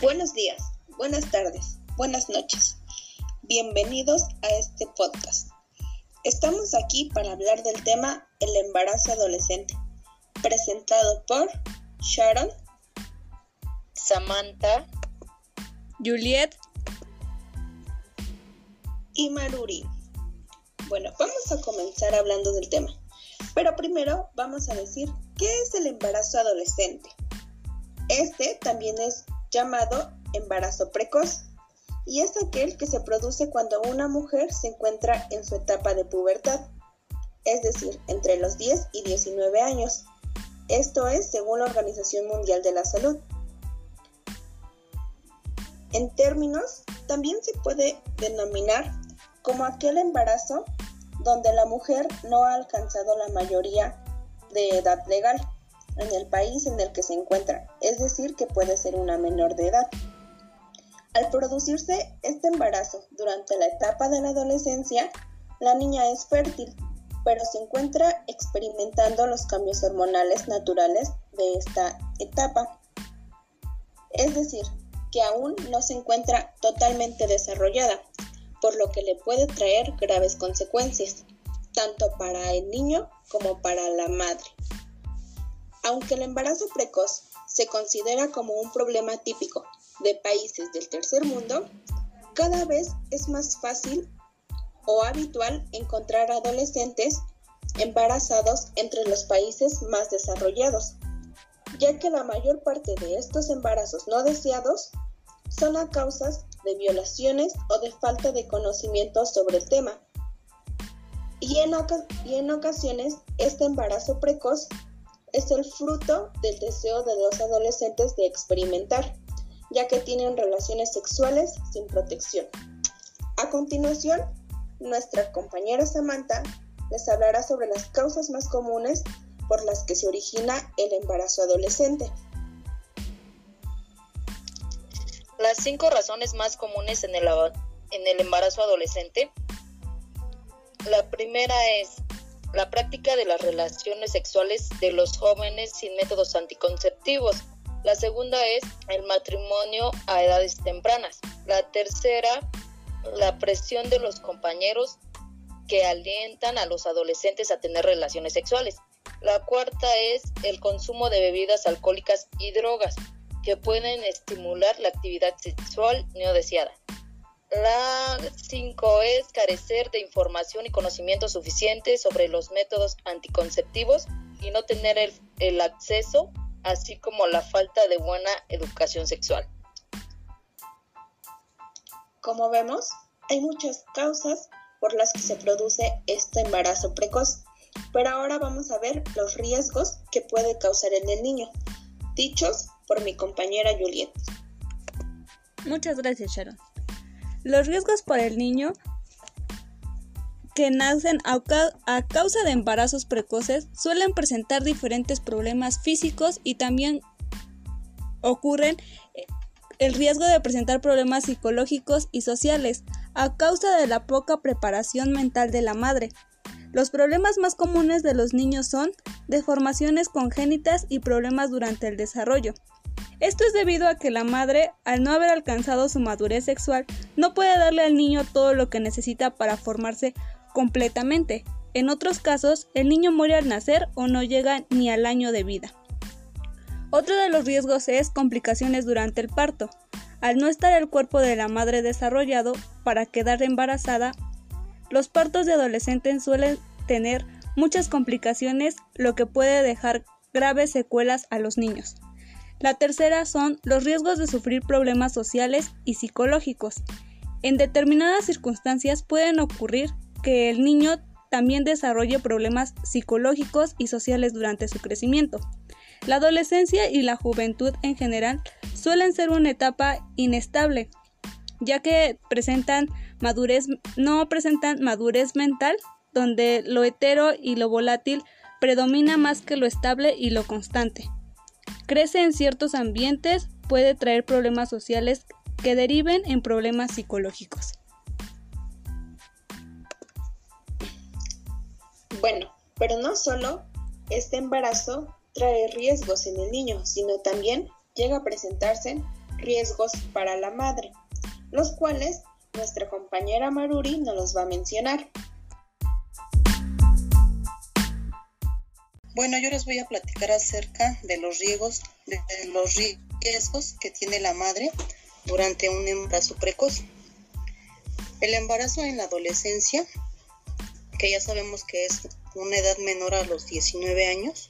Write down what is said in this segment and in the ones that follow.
Buenos días, buenas tardes, buenas noches. Bienvenidos a este podcast. Estamos aquí para hablar del tema el embarazo adolescente, presentado por Sharon, Samantha, Juliet y Maruri. Bueno, vamos a comenzar hablando del tema, pero primero vamos a decir qué es el embarazo adolescente. Este también es llamado embarazo precoz y es aquel que se produce cuando una mujer se encuentra en su etapa de pubertad, es decir, entre los 10 y 19 años. Esto es según la Organización Mundial de la Salud. En términos, también se puede denominar como aquel embarazo donde la mujer no ha alcanzado la mayoría de edad legal en el país en el que se encuentra, es decir, que puede ser una menor de edad. Al producirse este embarazo durante la etapa de la adolescencia, la niña es fértil, pero se encuentra experimentando los cambios hormonales naturales de esta etapa. Es decir, que aún no se encuentra totalmente desarrollada, por lo que le puede traer graves consecuencias, tanto para el niño como para la madre. Aunque el embarazo precoz se considera como un problema típico de países del tercer mundo, cada vez es más fácil o habitual encontrar adolescentes embarazados entre los países más desarrollados, ya que la mayor parte de estos embarazos no deseados son a causas de violaciones o de falta de conocimiento sobre el tema. Y en, y en ocasiones este embarazo precoz es el fruto del deseo de los adolescentes de experimentar, ya que tienen relaciones sexuales sin protección. A continuación, nuestra compañera Samantha les hablará sobre las causas más comunes por las que se origina el embarazo adolescente. Las cinco razones más comunes en el, embarazo adolescente. La primera es la práctica de las relaciones sexuales de los jóvenes sin métodos anticonceptivos. La segunda es el matrimonio a edades tempranas. La tercera, la presión de los compañeros que alientan a los adolescentes a tener relaciones sexuales. La cuarta es el consumo de bebidas alcohólicas y drogas que pueden estimular la actividad sexual no deseada. La 5 es carecer de información y conocimiento suficiente sobre los métodos anticonceptivos y no tener el, el, acceso, así como la falta de buena educación sexual. Como vemos, hay muchas causas por las que se produce este embarazo precoz, pero ahora vamos a ver los riesgos que puede causar en el niño, dichos por mi compañera Juliet. Muchas gracias, Sharon. Los riesgos por el niño que nacen a, causa de embarazos precoces suelen presentar diferentes problemas físicos y también ocurren eh, el riesgo de presentar problemas psicológicos y sociales a causa de la poca preparación mental de la madre. Los problemas más comunes de los niños son deformaciones congénitas y problemas durante el desarrollo. Esto es debido a que la madre, al no haber alcanzado su madurez sexual, no puede darle al niño todo lo que necesita para formarse completamente. En otros casos, el niño muere al nacer o no llega ni al año de vida. Otro de los riesgos es complicaciones durante el parto. Al no estar el cuerpo de la madre desarrollado para quedar embarazada, los partos de adolescentes suelen tener muchas complicaciones, lo que puede dejar graves secuelas a los niños. La tercera son los riesgos de sufrir problemas sociales y psicológicos. En determinadas circunstancias pueden ocurrir que el niño también desarrolle problemas psicológicos y sociales durante su crecimiento. La adolescencia y la juventud en general suelen ser una etapa inestable, ya que presentan madurez, no presentan madurez mental, donde lo hetero y lo volátil predomina más que lo estable y lo constante crece en ciertos ambientes, puede traer problemas sociales que deriven en problemas psicológicos. Bueno, pero no solo este embarazo trae riesgos en el niño, sino también llega a presentarse riesgos para la madre, los cuales nuestra compañera Maruri nos los va a mencionar. Bueno, yo les voy a platicar acerca de los riesgos, de los riesgos que tiene la madre durante un embarazo precoz. El embarazo en la adolescencia, que ya sabemos que es una edad menor a los 19 años,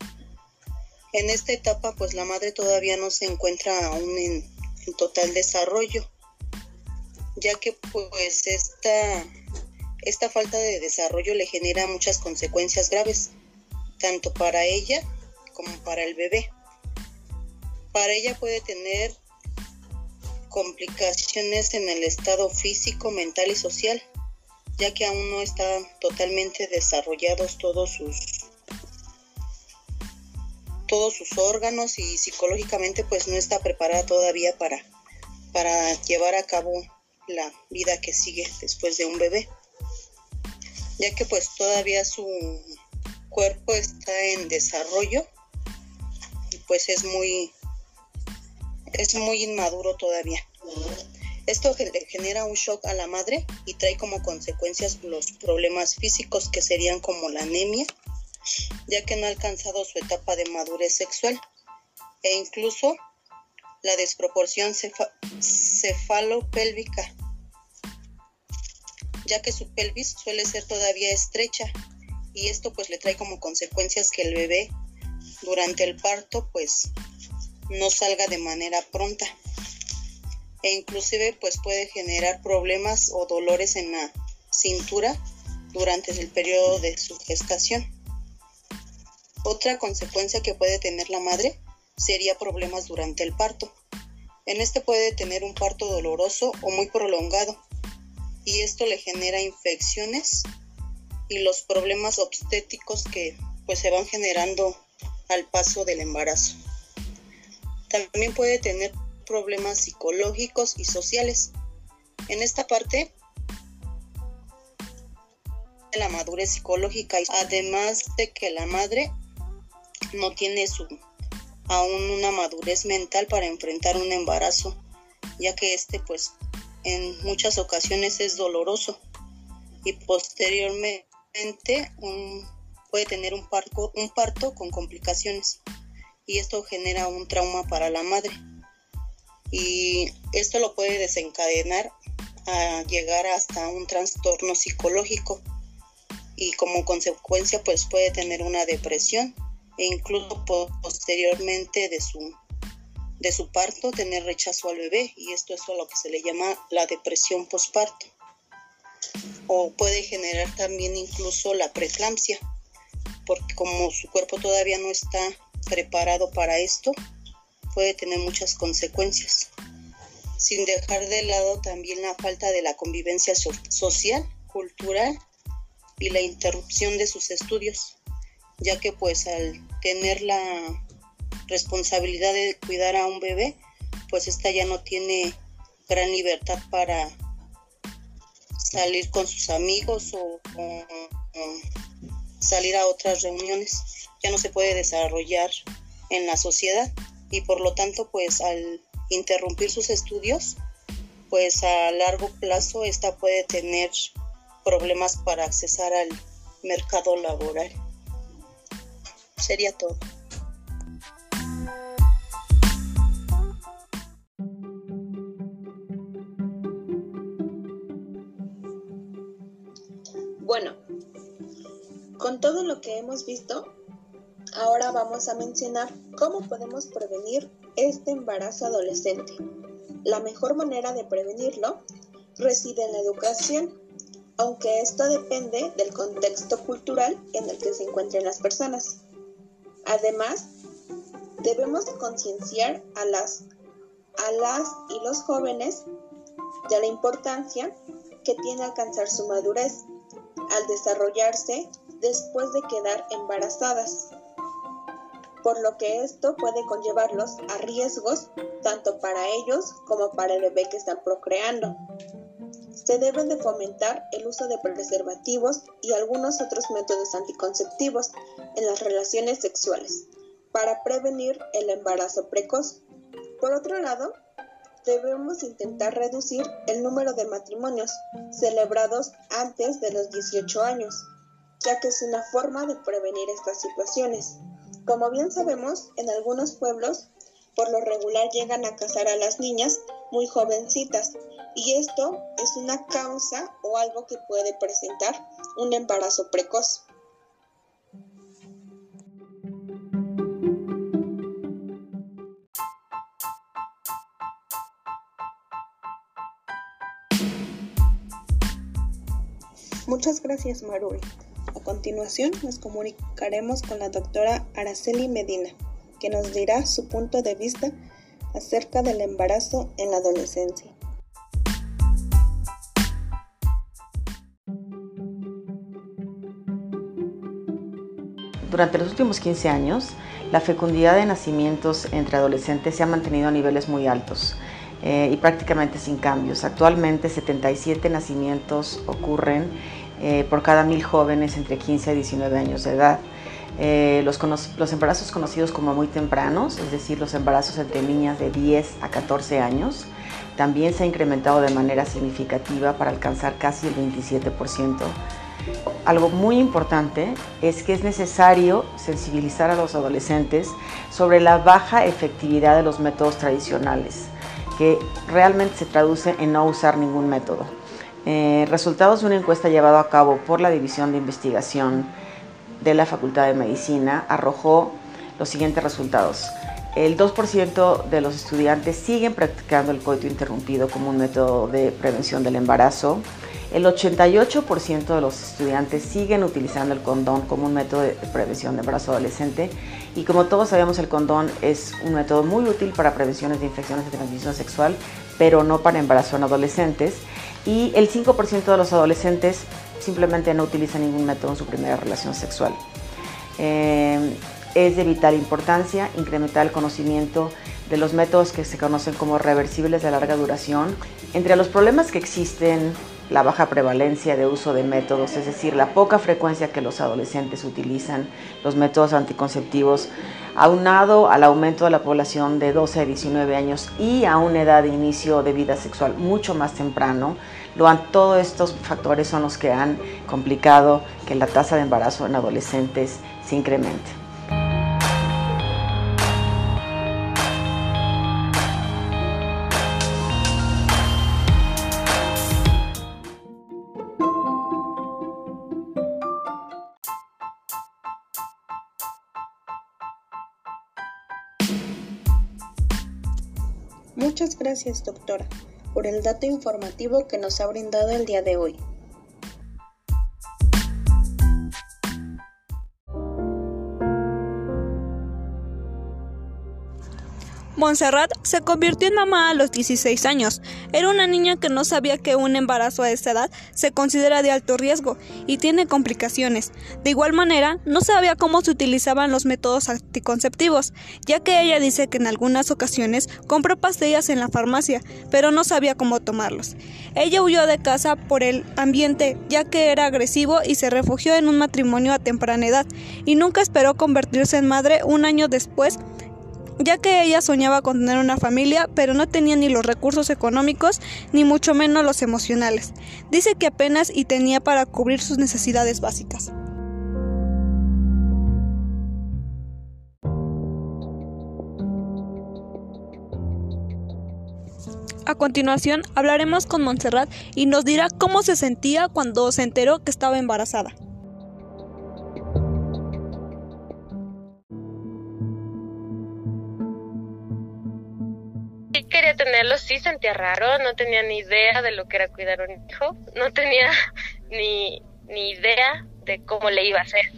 en esta etapa pues la madre todavía no se encuentra aún en, en total desarrollo, ya que pues esta, esta falta de desarrollo le genera muchas consecuencias graves tanto para ella como para el bebé. Para ella puede tener complicaciones en el estado físico, mental y social, ya que aún no están totalmente desarrollados todos sus todos sus órganos y psicológicamente pues no está preparada todavía para, para llevar a cabo la vida que sigue después de un bebé ya que pues todavía su cuerpo está en desarrollo y pues es muy es muy inmaduro todavía. Esto genera un shock a la madre y trae como consecuencias los problemas físicos que serían como la anemia, ya que no ha alcanzado su etapa de madurez sexual e incluso la desproporción cefalopélvica, ya que su pelvis suele ser todavía estrecha y esto pues le trae como consecuencias que el bebé durante el parto pues no salga de manera pronta e inclusive pues puede generar problemas o dolores en la cintura durante el periodo de su gestación. Otra consecuencia que puede tener la madre sería problemas durante el parto. En este puede tener un parto doloroso o muy prolongado y esto le genera infecciones y los problemas obstétricos que pues se van generando al paso del embarazo. También puede tener problemas psicológicos y sociales. En esta parte la madurez psicológica, además de que la madre no tiene su aún una madurez mental para enfrentar un embarazo, ya que este pues en muchas ocasiones es doloroso y posteriormente puede tener un parto, con complicaciones. Y esto genera un trauma para la madre. Y esto lo puede desencadenar a llegar hasta un trastorno psicológico. Y como consecuencia pues puede tener una depresión e incluso posteriormente de su de su parto tener rechazo al bebé. Y esto es lo que se le llama la depresión postparto o puede generar también incluso la preeclampsia, porque como su cuerpo todavía no está preparado para esto, puede tener muchas consecuencias. Sin dejar de lado también la falta de la convivencia social, cultural y la interrupción de sus estudios, ya que pues al tener la responsabilidad de cuidar a un bebé, pues esta ya no tiene gran libertad para salir con sus amigos o, salir a otras reuniones. Ya no se puede desarrollar en la sociedad y por lo tanto pues al interrumpir sus estudios pues a largo plazo esta puede tener problemas para accesar al mercado laboral. Sería todo. Que hemos visto, ahora vamos a mencionar cómo podemos prevenir este embarazo adolescente. La mejor manera de prevenirlo reside en la educación, aunque esto depende del contexto cultural en el que se encuentren las personas. Además, debemos concienciar a las, a las y los jóvenes de la importancia que tiene alcanzar su madurez al desarrollarse después de quedar embarazadas, por lo que esto puede conllevarlos a riesgos tanto para ellos como para el bebé que están procreando. Se deben de fomentar el uso de preservativos y algunos otros métodos anticonceptivos en las relaciones sexuales para prevenir el embarazo precoz. Por otro lado, debemos intentar reducir el número de matrimonios celebrados antes de los 18 años, ya que es una forma de prevenir estas situaciones. Como bien sabemos, en algunos pueblos por lo regular llegan a casar a las niñas muy jovencitas y esto es una causa o algo que puede presentar un embarazo precoz. Muchas gracias, Maruri. Continuación nos comunicaremos con la doctora Araceli Medina, que nos dirá su punto de vista acerca del embarazo en la adolescencia. Durante los últimos 15 años, la fecundidad de nacimientos entre adolescentes se ha mantenido a niveles muy altos eh, y prácticamente sin cambios. Actualmente 77 nacimientos ocurren eh, por cada mil jóvenes entre 15 y 19 años de edad. Eh, los, los, embarazos conocidos como muy tempranos, es decir, los embarazos entre niñas de 10 a 14 años, también se ha incrementado de manera significativa para alcanzar casi el 27%. Algo muy importante es que es necesario sensibilizar a los adolescentes sobre la baja efectividad de los métodos tradicionales, que realmente se traduce en no usar ningún método. Eh, resultados de una encuesta llevada a cabo por la División de Investigación de la Facultad de Medicina arrojó los siguientes resultados. El 2% de los estudiantes siguen practicando el coito interrumpido como un método de prevención del embarazo. El 88% de los estudiantes siguen utilizando el condón como un método de prevención de embarazo adolescente. Y como todos sabemos, el condón es un método muy útil para prevenciones de infecciones de transmisión sexual, pero no para embarazo en adolescentes y el 5% de los adolescentes simplemente no utilizan ningún método en su primera relación sexual. Eh, es de vital importancia incrementar el conocimiento de los métodos que se conocen como reversibles de larga duración. Entre los problemas que existen, la baja prevalencia de uso de métodos, es decir, la poca frecuencia que los adolescentes utilizan los métodos anticonceptivos, aunado al aumento de la población de 12 a 19 años y a una edad de inicio de vida sexual mucho más temprano, todos estos factores son los que han complicado que la tasa de embarazo en adolescentes se incremente. Gracias, doctora, por el dato informativo que nos ha brindado el día de hoy. Montserrat se convirtió en mamá a los 16 años. Era una niña que no sabía que un embarazo a esa edad se considera de alto riesgo y tiene complicaciones. De igual manera, no sabía cómo se utilizaban los métodos anticonceptivos, ya que ella dice que en algunas ocasiones compró pastillas en la farmacia, pero no sabía cómo tomarlos. Ella huyó de casa por el ambiente, ya que era agresivo y se refugió en un matrimonio a temprana edad, y nunca esperó convertirse en madre un año después ya que ella soñaba con tener una familia, pero no tenía ni los recursos económicos, ni mucho menos los emocionales. Dice que apenas y tenía para cubrir sus necesidades básicas. A continuación hablaremos con Montserrat y nos dirá cómo se sentía cuando se enteró que estaba embarazada. Quería tenerlo, sí sentía raro, no tenía ni idea de lo que era cuidar un hijo, no tenía ni, ni idea de cómo le iba a hacer.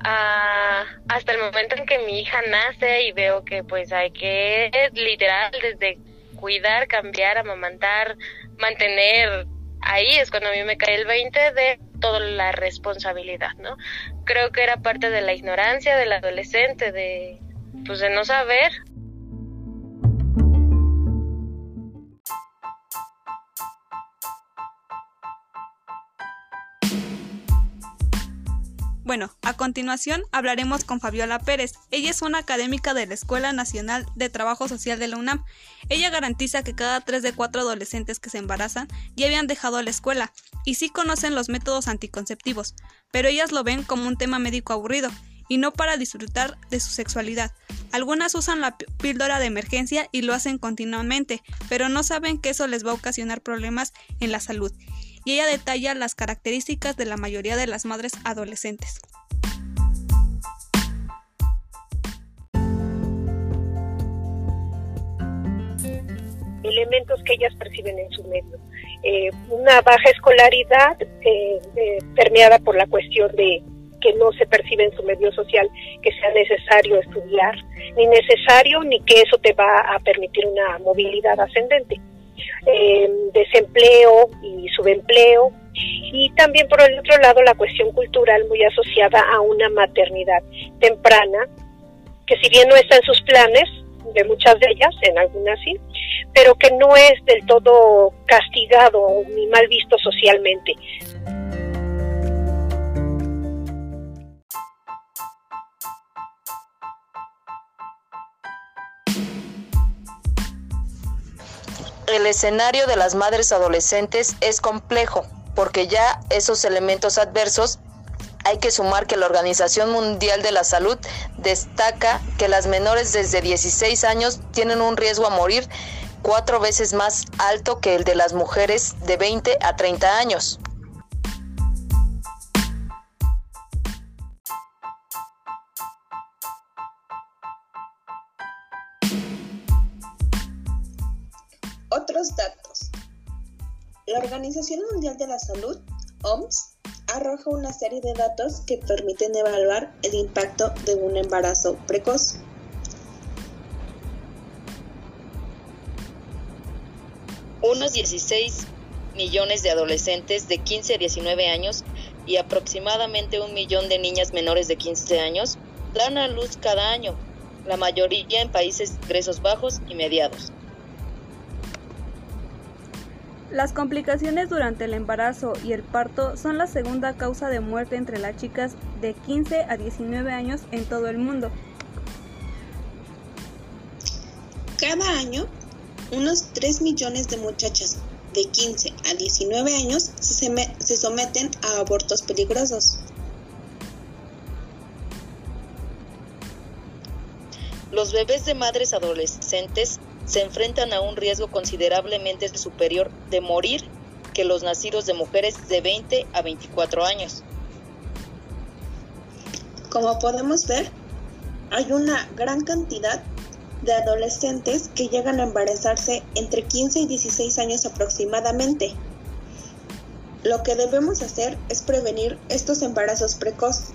Ah, hasta el momento en que mi hija nace y veo que pues hay que literal desde cuidar, cambiar, amamantar, mantener, ahí es cuando a mí me cae el 20 de toda la responsabilidad, ¿no? Creo que era parte de la ignorancia del adolescente, de pues de no saber Bueno, a continuación hablaremos con Fabiola Pérez. Ella es una académica de la Escuela Nacional de Trabajo Social de la UNAM. Ella garantiza que cada tres de cuatro adolescentes que se embarazan ya habían dejado la escuela y sí conocen los métodos anticonceptivos, pero ellas lo ven como un tema médico aburrido y no para disfrutar de su sexualidad. Algunas usan la píldora de emergencia y lo hacen continuamente, pero no saben que eso les va a ocasionar problemas en la salud y ella detalla las características de la mayoría de las madres adolescentes. elementos que ellas perciben en su medio. Eh, una baja escolaridad eh, eh, permeada por la cuestión de que no se percibe en su medio social que sea necesario estudiar, ni necesario ni que eso te va a permitir una movilidad ascendente. Eh, desempleo y subempleo, y también por el otro lado la cuestión cultural muy asociada a una maternidad temprana, que si bien no está en sus planes, de muchas de ellas, en algunas sí, pero que no es del todo castigado ni mal visto socialmente. El escenario de las madres adolescentes es complejo, porque ya esos elementos adversos hay que sumar que la Organización Mundial de la Salud destaca que las menores desde 16 años tienen un riesgo a morir cuatro veces más alto que el de las mujeres de 20 a 30 años. Datos. La Organización Mundial de la Salud, OMS, arroja una serie de datos que permiten evaluar el impacto de un embarazo precoz. Unos 16 millones de adolescentes de 15 a 19 años y aproximadamente un millón de niñas menores de 15 años dan a luz cada año, la mayoría en países de ingresos bajos y mediados. Las complicaciones durante el embarazo y el parto son la segunda causa de muerte entre las chicas de 15 a 19 años en todo el mundo. Cada año, unos 3 millones de muchachas de 15 a 19 años se, se someten a abortos peligrosos. Los bebés de madres adolescentes se enfrentan a un riesgo considerablemente superior de morir que los nacidos de mujeres de 20 a 24 años. Como podemos ver, hay una gran cantidad de adolescentes que llegan a embarazarse entre 15 y 16 años aproximadamente. Lo que debemos hacer es prevenir estos embarazos precoces,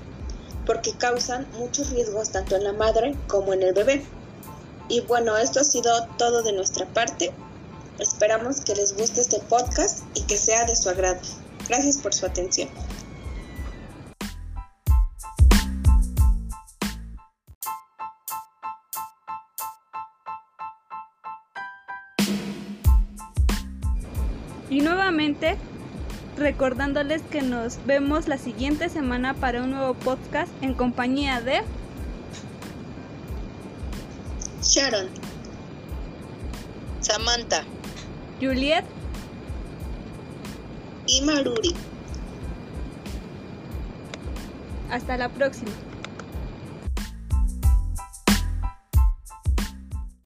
porque causan muchos riesgos tanto en la madre como en el bebé. Y bueno, esto ha sido todo de nuestra parte. Esperamos que les guste este podcast y que sea de su agrado. Gracias por su atención. Y nuevamente recordándoles que nos vemos la siguiente semana para un nuevo podcast en compañía de Sharon, Samantha, Juliet y Maruri. Hasta la próxima.